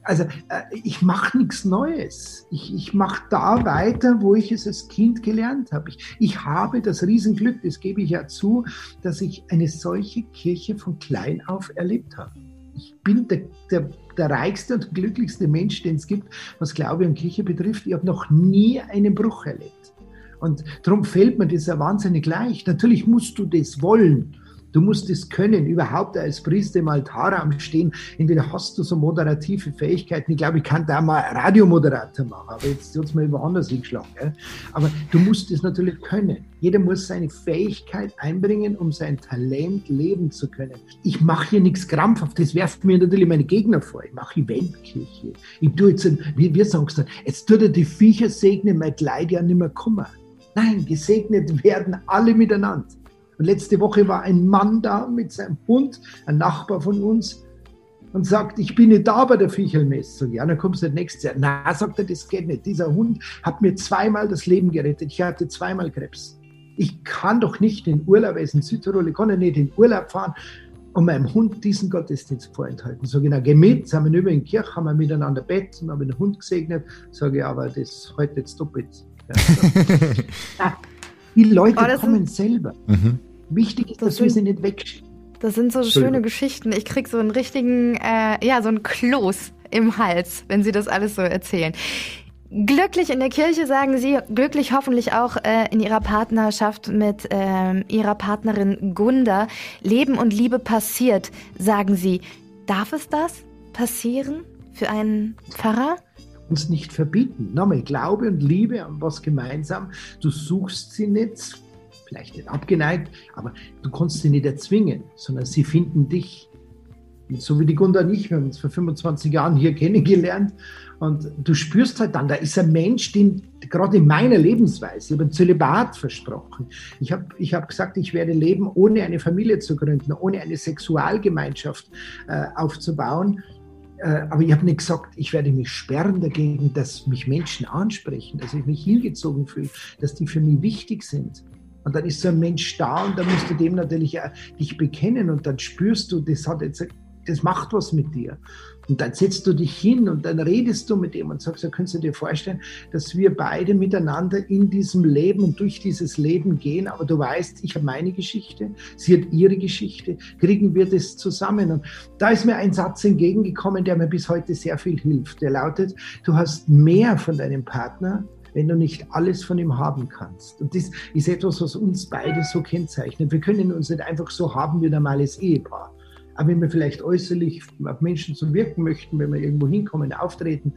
Also äh, ich mache nichts Neues. Ich, ich mache da weiter, wo ich es als Kind gelernt habe. Ich, ich habe das Riesenglück, das gebe ich ja zu, dass ich eine solche Kirche von klein auf erlebt habe. Ich bin der, der, der reichste und glücklichste Mensch, den es gibt, was Glaube und Kirche betrifft. Ich habe noch nie einen Bruch erlebt. Und darum fällt mir das ja wahnsinnig leicht. Natürlich musst du das wollen. Du musst es können, überhaupt als Priester im Altarraum stehen. Entweder hast du so moderative Fähigkeiten. Ich glaube, ich kann da mal Radiomoderator machen, aber jetzt hat es mir woanders hingeschlagen. Gell? Aber du musst es natürlich können. Jeder muss seine Fähigkeit einbringen, um sein Talent leben zu können. Ich mache hier nichts krampfhaft. Das werft mir natürlich meine Gegner vor. Ich mache Eventkirche. Ich tue jetzt, wie wir sagen, jetzt tut er die Viecher segnen, mein Leid ja nicht mehr kommen. Nein, gesegnet werden alle miteinander. Und letzte Woche war ein Mann da mit seinem Hund, ein Nachbar von uns, und sagt, ich bin nicht da bei der Fiechelmesse. Ja, dann kommst du das nächste Jahr. Na, sagt er, das geht nicht. Dieser Hund hat mir zweimal das Leben gerettet. Ich hatte zweimal Krebs. Ich kann doch nicht in Urlaub, er ist in Südtirol, ich kann ja nicht in Urlaub fahren und meinem Hund diesen Gottesdienst vorenthalten. Sage ich, na, geh mit, sind wir über in die Kirche, haben wir miteinander Bett und haben den Hund gesegnet. Sage ich, aber das heute jetzt doppelt. Ja, die Leute oh, kommen selber. Mhm. Wichtig ist, das dass sind, wir sie nicht wegschieben. Das sind so schöne Geschichten. Ich krieg so einen richtigen, äh, ja, so einen Kloß im Hals, wenn Sie das alles so erzählen. Glücklich in der Kirche, sagen Sie, glücklich hoffentlich auch äh, in Ihrer Partnerschaft mit äh, Ihrer Partnerin Gunda. Leben und Liebe passiert, sagen Sie. Darf es das passieren für einen Pfarrer? Uns nicht verbieten. Nochmal, Glaube und Liebe haben was gemeinsam. Du suchst sie nicht, vielleicht nicht abgeneigt, aber du kannst sie nicht erzwingen, sondern sie finden dich. Und so wie die Gunda und ich, wir haben uns vor 25 Jahren hier kennengelernt und du spürst halt dann, da ist ein Mensch, den gerade in meiner Lebensweise, ich habe ein Zölibat versprochen. Ich habe ich hab gesagt, ich werde leben, ohne eine Familie zu gründen, ohne eine Sexualgemeinschaft äh, aufzubauen. Äh, aber ich habe nicht gesagt, ich werde mich sperren dagegen, dass mich Menschen ansprechen, dass ich mich hingezogen fühle, dass die für mich wichtig sind. Und dann ist so ein Mensch da und dann musst du dem natürlich auch dich bekennen und dann spürst du, das hat jetzt, das macht was mit dir. Und dann setzt du dich hin und dann redest du mit ihm und sagst, ja, könntest du dir vorstellen, dass wir beide miteinander in diesem Leben und durch dieses Leben gehen, aber du weißt, ich habe meine Geschichte, sie hat ihre Geschichte, kriegen wir das zusammen. Und da ist mir ein Satz entgegengekommen, der mir bis heute sehr viel hilft. Der lautet, du hast mehr von deinem Partner, wenn du nicht alles von ihm haben kannst. Und das ist etwas, was uns beide so kennzeichnet. Wir können uns nicht einfach so haben wie ein normales Ehepaar. Aber wenn wir vielleicht äußerlich auf Menschen so wirken möchten, wenn wir irgendwo hinkommen, auftreten,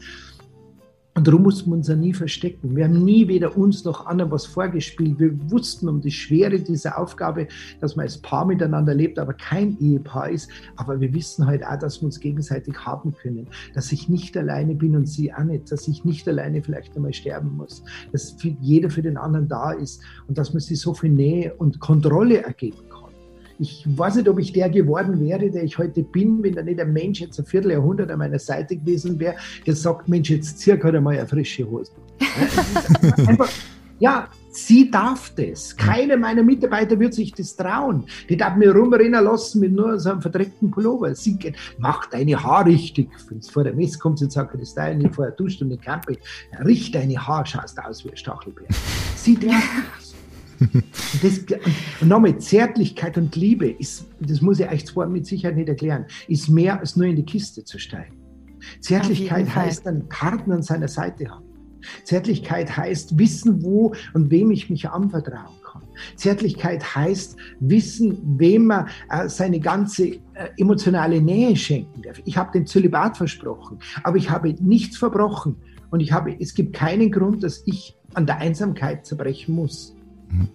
und darum mussten wir uns ja nie verstecken. Wir haben nie weder uns noch anderen was vorgespielt. Wir wussten um die Schwere dieser Aufgabe, dass man als Paar miteinander lebt, aber kein Ehepaar ist. Aber wir wissen halt auch, dass wir uns gegenseitig haben können. Dass ich nicht alleine bin und sie auch nicht. Dass ich nicht alleine vielleicht einmal sterben muss. Dass jeder für den anderen da ist und dass man sich so viel Nähe und Kontrolle ergeben. Ich weiß nicht, ob ich der geworden wäre, der ich heute bin, wenn da nicht ein Mensch jetzt ein Vierteljahrhundert an meiner Seite gewesen wäre, der sagt, Mensch, jetzt zieh halt einmal eine frische Hose. Einfach, ja, sie darf das. Keiner meiner Mitarbeiter wird sich das trauen. Die darf mir rumrennen lassen mit nur so einem verdreckten Pullover. Sie geht, mach deine Haare richtig. Vor der Messe kommt, sie sagt, das da nicht vorher duscht und nicht Camping. Richt deine Haare, schaust aus wie ein Stachelbär. Sie darf das. Und nochmal, Zärtlichkeit und Liebe ist, das muss ich euch zwar mit Sicherheit nicht erklären, ist mehr als nur in die Kiste zu steigen. Zärtlichkeit heißt einen Partner an seiner Seite haben. Zärtlichkeit heißt wissen, wo und wem ich mich anvertrauen kann. Zärtlichkeit heißt wissen, wem man äh, seine ganze äh, emotionale Nähe schenken darf. Ich habe den Zölibat versprochen, aber ich habe nichts verbrochen und ich habe, es gibt keinen Grund, dass ich an der Einsamkeit zerbrechen muss.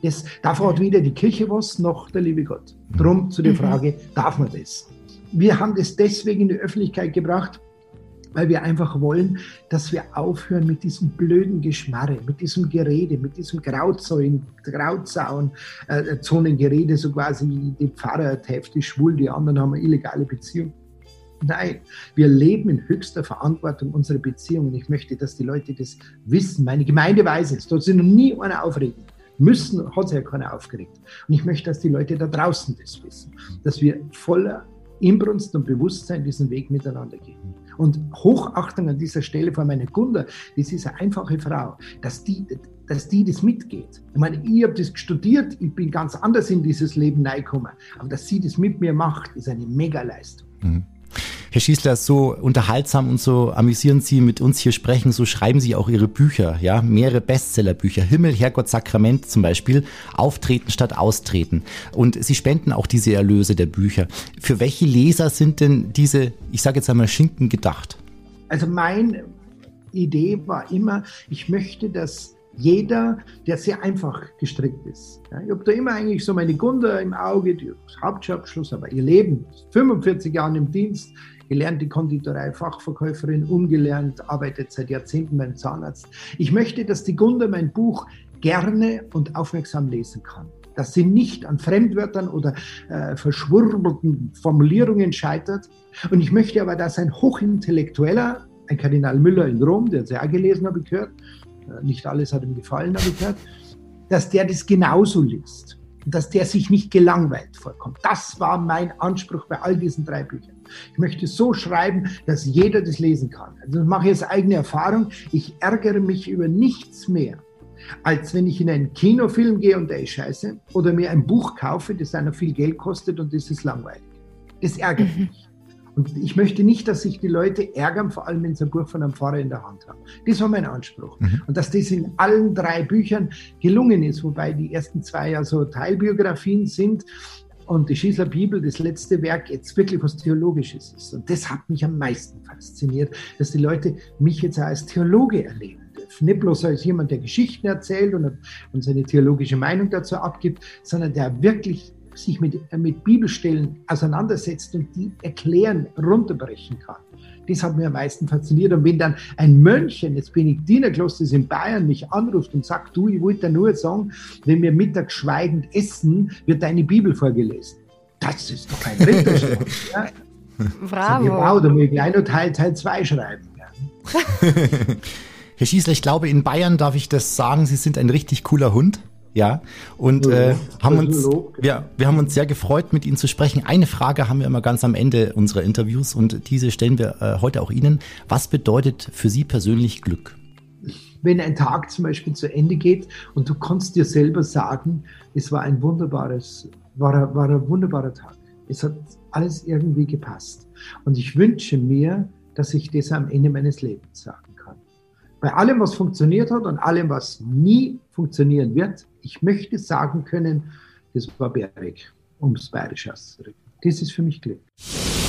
Das, davor hat weder die Kirche was, noch der liebe Gott. Drum zu der mhm. Frage, darf man das? Wir haben das deswegen in die Öffentlichkeit gebracht, weil wir einfach wollen, dass wir aufhören mit diesem blöden Geschmarre, mit diesem Gerede, mit diesem Grauzaun, Grauzaun, äh, Zonengerede, so quasi die Pfarrer die Hälfte schwul, die anderen haben eine illegale Beziehung. Nein, wir leben in höchster Verantwortung unserer Beziehungen. Ich möchte, dass die Leute das wissen. Meine Gemeinde weiß es. Dort sind noch nie einer aufregen müssen, hat sich ja keiner aufgeregt. Und ich möchte, dass die Leute da draußen das wissen, dass wir voller Inbrunst und Bewusstsein diesen Weg miteinander gehen. Und Hochachtung an dieser Stelle vor meiner Gunda, das ist eine einfache Frau, dass die, dass die das mitgeht. Ich meine, ich habe das studiert, ich bin ganz anders in dieses Leben reingekommen, aber dass sie das mit mir macht, ist eine Mega-Leistung. Mhm. Herr Schießler, so unterhaltsam und so amüsierend Sie mit uns hier sprechen, so schreiben Sie auch Ihre Bücher, ja, mehrere Bestsellerbücher. Himmel, Herrgott, Sakrament zum Beispiel, Auftreten statt Austreten. Und Sie spenden auch diese Erlöse der Bücher. Für welche Leser sind denn diese, ich sage jetzt einmal, Schinken gedacht? Also meine Idee war immer, ich möchte, dass jeder, der sehr einfach gestrickt ist. Ja, ich habe da immer eigentlich so meine Gunde im Auge, die Hauptschulabschluss, aber ihr Leben, 45 Jahre im Dienst, gelernte Konditorei, Fachverkäuferin, umgelernt, arbeitet seit Jahrzehnten beim Zahnarzt. Ich möchte, dass die Gunde mein Buch gerne und aufmerksam lesen kann. Dass sie nicht an Fremdwörtern oder äh, verschwurbelten Formulierungen scheitert. Und ich möchte aber, dass ein Hochintellektueller, ein Kardinal Müller in Rom, der auch gelesen, habe ich gehört, äh, nicht alles hat ihm gefallen, habe ich gehört, dass der das genauso liest dass der sich nicht gelangweilt vorkommt. Das war mein Anspruch bei all diesen drei Büchern. Ich möchte so schreiben, dass jeder das lesen kann. Also das mache ich als eigene Erfahrung. Ich ärgere mich über nichts mehr, als wenn ich in einen Kinofilm gehe und der ist scheiße oder mir ein Buch kaufe, das einer viel Geld kostet und das ist langweilig. Das ärgert mhm. mich. Und ich möchte nicht, dass sich die Leute ärgern, vor allem wenn sie ein Buch von einem Pfarrer in der Hand haben. Das war mein Anspruch. Mhm. Und dass das in allen drei Büchern gelungen ist, wobei die ersten zwei ja so Teilbiografien sind und die Schießler Bibel, das letzte Werk, jetzt wirklich was Theologisches ist. Und das hat mich am meisten fasziniert, dass die Leute mich jetzt als Theologe erleben dürfen. Nicht bloß als jemand, der Geschichten erzählt und, und seine theologische Meinung dazu abgibt, sondern der wirklich sich mit, mit Bibelstellen auseinandersetzt und die erklären, runterbrechen kann. Das hat mir am meisten fasziniert. Und wenn dann ein Mönch eines Benediktinerklosters in Bayern mich anruft und sagt, du, ich wollte nur sagen, wenn wir mittags schweigend essen, wird deine Bibel vorgelesen. Das ist doch ein Ritterschlag. ja? Bravo. Ich, wow, da muss ich gleich noch Teil, Teil 2 schreiben. Ja. Herr Schießler, ich glaube, in Bayern darf ich das sagen, Sie sind ein richtig cooler Hund. Ja, und äh, haben uns, ja, wir haben uns sehr gefreut, mit Ihnen zu sprechen. Eine Frage haben wir immer ganz am Ende unserer Interviews und diese stellen wir äh, heute auch Ihnen. Was bedeutet für Sie persönlich Glück? Wenn ein Tag zum Beispiel zu Ende geht und du kannst dir selber sagen, es war ein wunderbares, war, war ein wunderbarer Tag. Es hat alles irgendwie gepasst. Und ich wünsche mir, dass ich das am Ende meines Lebens sagen kann. Bei allem, was funktioniert hat und allem, was nie funktionieren wird, ich möchte sagen können, das war Berg, um es bayerisch auszudrücken. Das ist für mich Glück.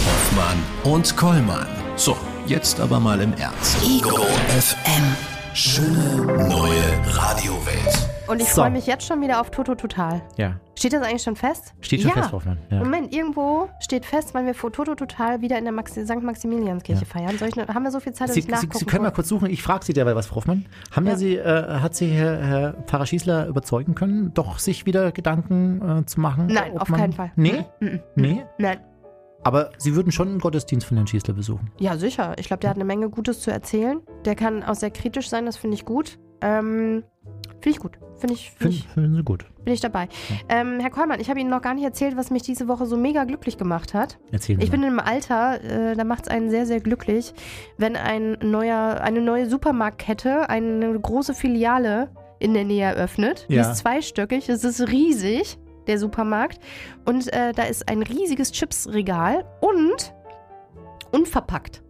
Hoffmann und Kollmann. So, jetzt aber mal im Ernst. Ego FM. Schöne neue Radiowelt. Und ich so. freue mich jetzt schon wieder auf Toto Total. Ja. Steht das eigentlich schon fest? Steht schon ja. fest, Hoffmann. Ja. Moment, irgendwo steht fest, weil wir vor Toto Total wieder in der Maxi St. Maximilianskirche ja. feiern. Ich, haben wir so viel Zeit, dass Sie, ich nachgucken Sie, Sie können mal kurz suchen. Ich frage Sie derweil was, Frau Hoffmann. Haben ja. Sie, äh, hat Sie Herr, Herr Pfarrer Schießler überzeugen können, doch sich wieder Gedanken äh, zu machen? Nein, auf man, keinen Fall. Nee? Mhm. Nee? Nein. Aber Sie würden schon einen Gottesdienst von Herrn Schießler besuchen? Ja, sicher. Ich glaube, der hat eine Menge Gutes zu erzählen. Der kann auch sehr kritisch sein, das finde ich gut. Ähm, Finde ich gut. Finde ich, find ich, finden Sie gut. Bin ich dabei. Ja. Ähm, Herr Kollmann, ich habe Ihnen noch gar nicht erzählt, was mich diese Woche so mega glücklich gemacht hat. Erzählen Sie Ich bin in einem Alter, äh, da macht es einen sehr, sehr glücklich, wenn ein neuer, eine neue Supermarktkette eine große Filiale in der Nähe eröffnet. Die Ja. ist zweistöckig, es ist riesig, der Supermarkt. Und äh, da ist ein riesiges Chipsregal und unverpackt.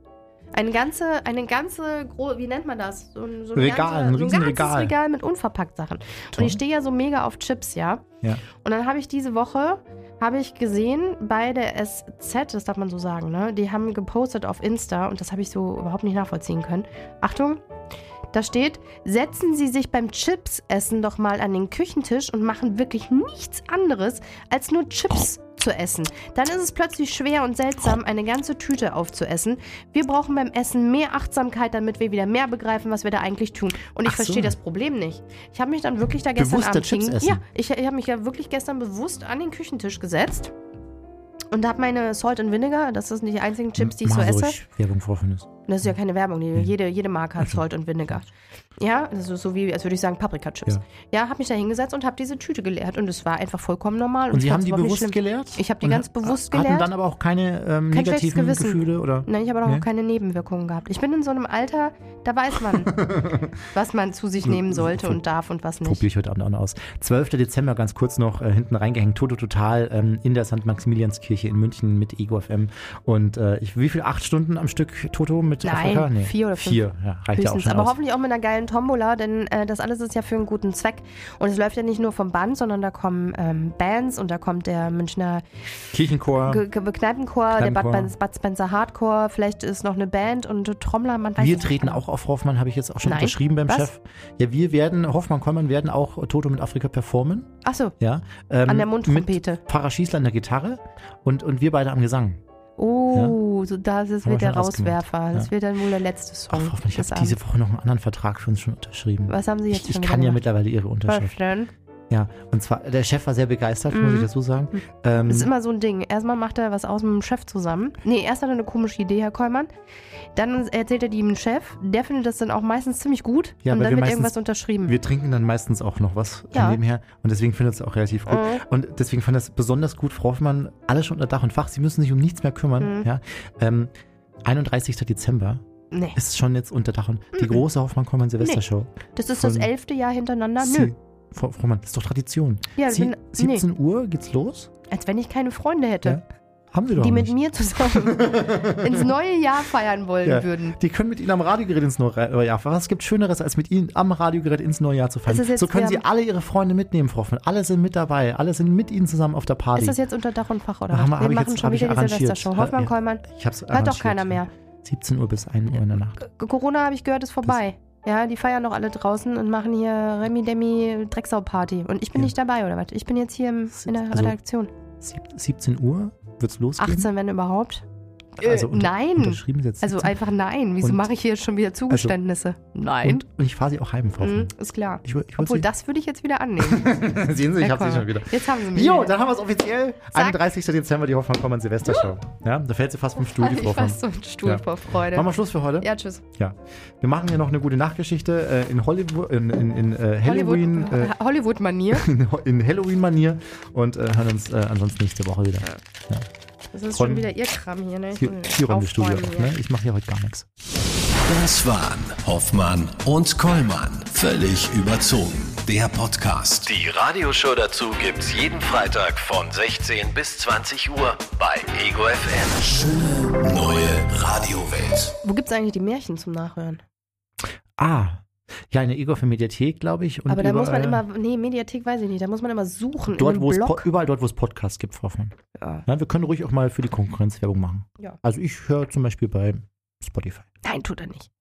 Eine ganze, eine ganze, wie nennt man das? So ein, so ein Regal, ein ganze, so ein ganzes. Regal mit unverpackt Sachen. Toll. Und ich stehe ja so mega auf Chips, ja. Ja. Und dann habe ich diese Woche, habe ich gesehen bei der SZ, das darf man so sagen, ne? Die haben gepostet auf Insta und das habe ich so überhaupt nicht nachvollziehen können. Achtung, da steht, setzen Sie sich beim Chips-Essen doch mal an den Küchentisch und machen wirklich nichts anderes, als nur Chips zu essen. Dann ist es plötzlich schwer und seltsam, eine ganze Tüte aufzuessen. Wir brauchen beim Essen mehr Achtsamkeit, damit wir wieder mehr begreifen, was wir da eigentlich tun. Und ich so. verstehe das Problem nicht. Ich habe mich dann wirklich da gestern Abend Chips essen? Ja, ich, ich habe mich ja wirklich gestern bewusst an den Küchentisch gesetzt und habe meine Salt and Vinegar. Das sind die einzigen Chips, die ich so Mach esse. ruhig Werbung vorfinden. Das ist ja keine Werbung. Jede, jede Marke hat Also. Salt und Vinegar. Ja, das ist so wie, als würde ich sagen, Paprika-Chips. Ja. Ja, habe mich da hingesetzt und habe diese Tüte geleert. Und es war einfach vollkommen normal. Und ich Sie haben die bewusst geleert? Ich habe die Und ganz bewusst Hatten geleert. dann aber auch keine ähm, Kein negativen. Gefühle? Oder? Nein, ich habe aber Nee? auch keine Nebenwirkungen gehabt. Ich bin in so einem Alter, da weiß man, was man zu sich nehmen sollte und darf und was nicht. Probiere ich heute Abend auch noch aus. 12. Dezember, ganz kurz noch äh, hinten reingehängt, Toto Total ähm, in der St. Maximilianskirche in München mit Ego FM. Und äh, ich, wie viel? Acht Stunden am Stück Toto mit Nein, Afrika? vier oder fünf. Vier, ja, reicht ja auch schon aber aus. hoffentlich auch mit einer geilen Tombola, denn äh, das alles ist ja für einen guten Zweck. Und es läuft ja nicht nur vom Band, sondern da kommen ähm, Bands und da kommt der Münchner Kirchenchor. Ge Ge Kneipenchor, der Bud, Kneipenchor. Ben- Bud Spencer Hardcore, vielleicht ist noch eine Band und Trommler, man weiß Wir nicht. treten auch auf Hoffmann, habe ich jetzt auch schon Nein. unterschrieben beim Was? Chef. Ja, wir werden, Hoffmann Kollmann werden auch Toto mit Afrika performen. Achso, Ja, ähm, An der Mundtrompete. Mit Pfarrer Schießler an der Gitarre und, und wir beide am Gesang. oh, so das wir wird der. Rauswerfer. Das Ja. wird dann wohl der letzte Song. Ach, ich habe diese. Woche noch einen anderen Vertrag für uns schon unterschrieben. Was haben Sie jetzt Ich, ich schon kann wieder ja gemacht? mittlerweile Ihre Was Unterschrift. denn? Ja, und zwar, der Chef war sehr begeistert, muss Mhm. ich dazu sagen. Ähm, Das ist immer so ein Ding. Erstmal macht er was aus mit dem Chef zusammen. Nee, erst hat er eine komische Idee, Herr Kollmann. Dann erzählt er die dem Chef. Der findet das dann auch meistens ziemlich gut. Ja, und dann wir wird meistens- irgendwas unterschrieben. wir trinken dann meistens auch noch was Ja. nebenher und deswegen findet es auch relativ gut. Mhm. Und deswegen fand das besonders gut, Frau Hoffmann, alles schon unter Dach und Fach. Sie müssen sich um nichts mehr kümmern. Mhm. Ja. Ähm, 31. Dezember nee, ist schon jetzt unter Dach und die große Hoffmann-Kollmann Silvestershow. das ist das elfte Jahr hintereinander. Sie- Nö. Frau, Frau Mann, das ist doch Tradition. Ja, Sie, wenn- 17 Uhr geht's los? Als wenn ich keine Freunde hätte, Ja. Haben Sie doch die mit nicht. mir zusammen ins neue Jahr feiern wollen Ja. würden. Die können mit Ihnen am Radiogerät ins neue Jahr fahren. Was gibt Schöneres, als mit Ihnen am Radiogerät ins neue Jahr zu das jetzt- So können Sie alle Ihre Freunde mitnehmen, Frau Hoffmann. Alle sind mit dabei. Alle sind mit Ihnen zusammen auf der Party. Ist das jetzt unter Dach und Fach oder Haben wir- hab machen jetzt- schon wieder die. Silvestershow. Hoffmann, Ja. Kollmann. ich hab's Hört doch keiner mehr. 17 Uhr bis 1 Uhr in der Nacht. Corona habe ich gehört, ist vorbei. Ja, die feiern doch alle draußen und machen hier Remi Demi Drecksau-Party. Und ich bin Ja. nicht dabei, oder was? Ich bin jetzt hier im, in der Also, Redaktion. Sieb- 17 Uhr wird's losgehen. 18, wenn überhaupt. Also Äh, unter- nein. Unterschrieben jetzt. Also 17. einfach nein. Wieso Und- mache ich hier schon wieder Zugeständnisse? nein. und, und ich fahre Sie auch heim, Frau Mhm, ist klar. Ich, ich Obwohl, will das würde ich jetzt wieder annehmen. Sie, sehen Sie, ich habe Sie schon wieder. Jetzt haben Sie mich. Jo, wieder. dann haben wir es offiziell. Zack. 31. Dezember, die Hoffmann Kollmann Silvestershow. Ja, da fällt sie fast vom Stuhl, die Frau fast einen Stuhl Ja. vor Freude. Machen wir Schluss für heute? ja, tschüss. Ja. Wir machen hier noch eine gute Nachgeschichte äh, in Hollywood, in, in, in äh, Halloween, Hollywood- äh, Hollywood-Manier. in Halloween-Manier und äh, hören uns äh, ansonsten nächste Woche wieder. Das ist schon wieder Ihr Kram hier, ne? Ich Hier, hier räumt Studio auf, hier. ne? Ich mache hier heute gar nichts. Das waren Hoffmann und Kollmann. Völlig überzogen. Der Podcast. Die Radioshow dazu gibt's jeden Freitag von 16 bis 20 Uhr bei Ego FM. Schöne neue Radiowelt. Wo gibt's eigentlich die Märchen zum Nachhören? Ah, ja, eine Ego für Mediathek, glaube ich. Und Aber da muss man überall- immer, nee, Mediathek weiß ich nicht, da muss man immer suchen Dort, in wo einem es Blog. überall dort, wo es Podcasts gibt, Frau. Ja. Ja, wir können ruhig auch mal für die Konkurrenz Werbung machen. Ja. Also ich höre zum Beispiel bei Spotify. Nein, tut er nicht.